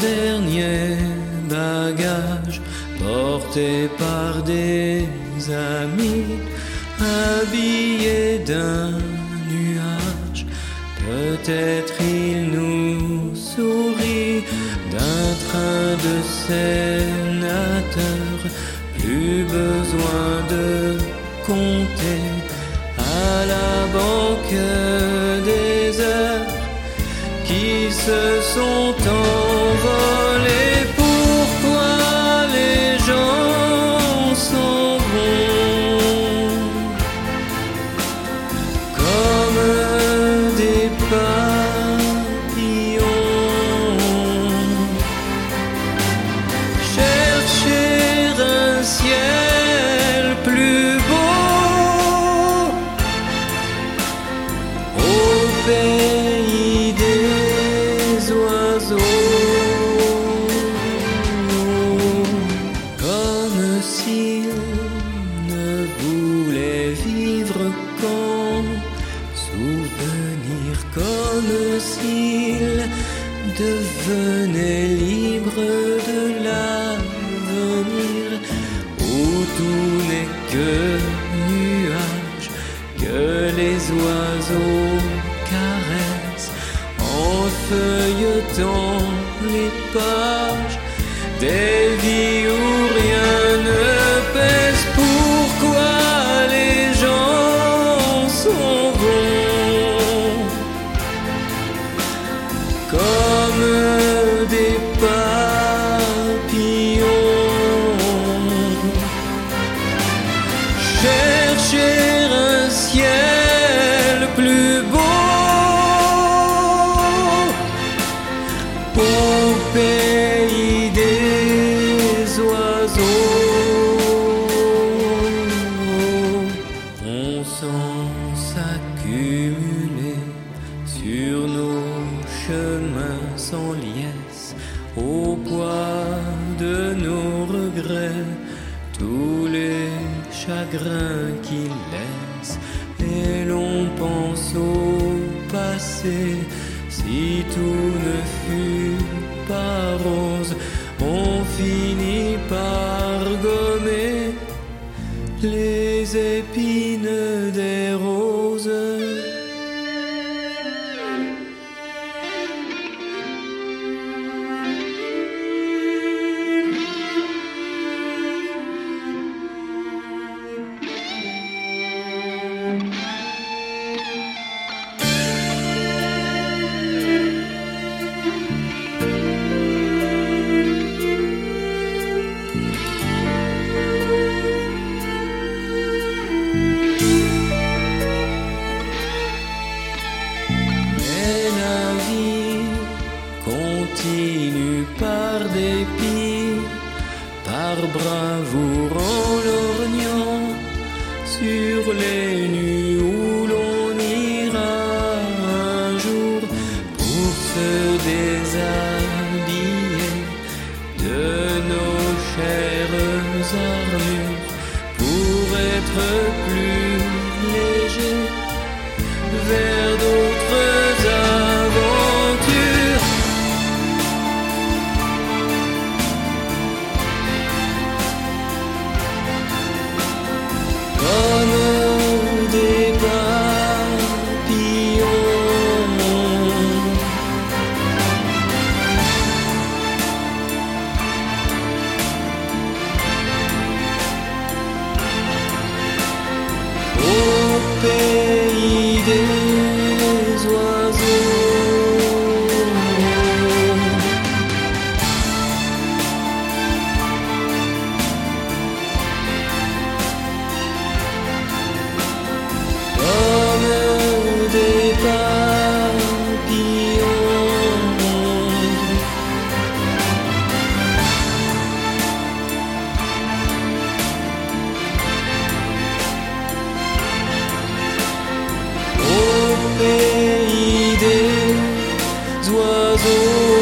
dernier bagage porté par des amis habillés d'un nuage. Peut-être il nous sourit d'un train de sénateur. Plus besoin de compter à la banque des heures qui se sont devenait libre de l'avenir, où tout n'est que nuage, que les oiseaux caressent en feuilletant les pages des poids de nos regrets tous les chagrins qu'il laisse. Et l'on pense au passé si tout ne fut pas rose on finit par gommer les épines des roses bravoure en lorgnant sur les nues où l'on ira un jour pour se déshabiller de nos chères armures pour être plus léger vers azul.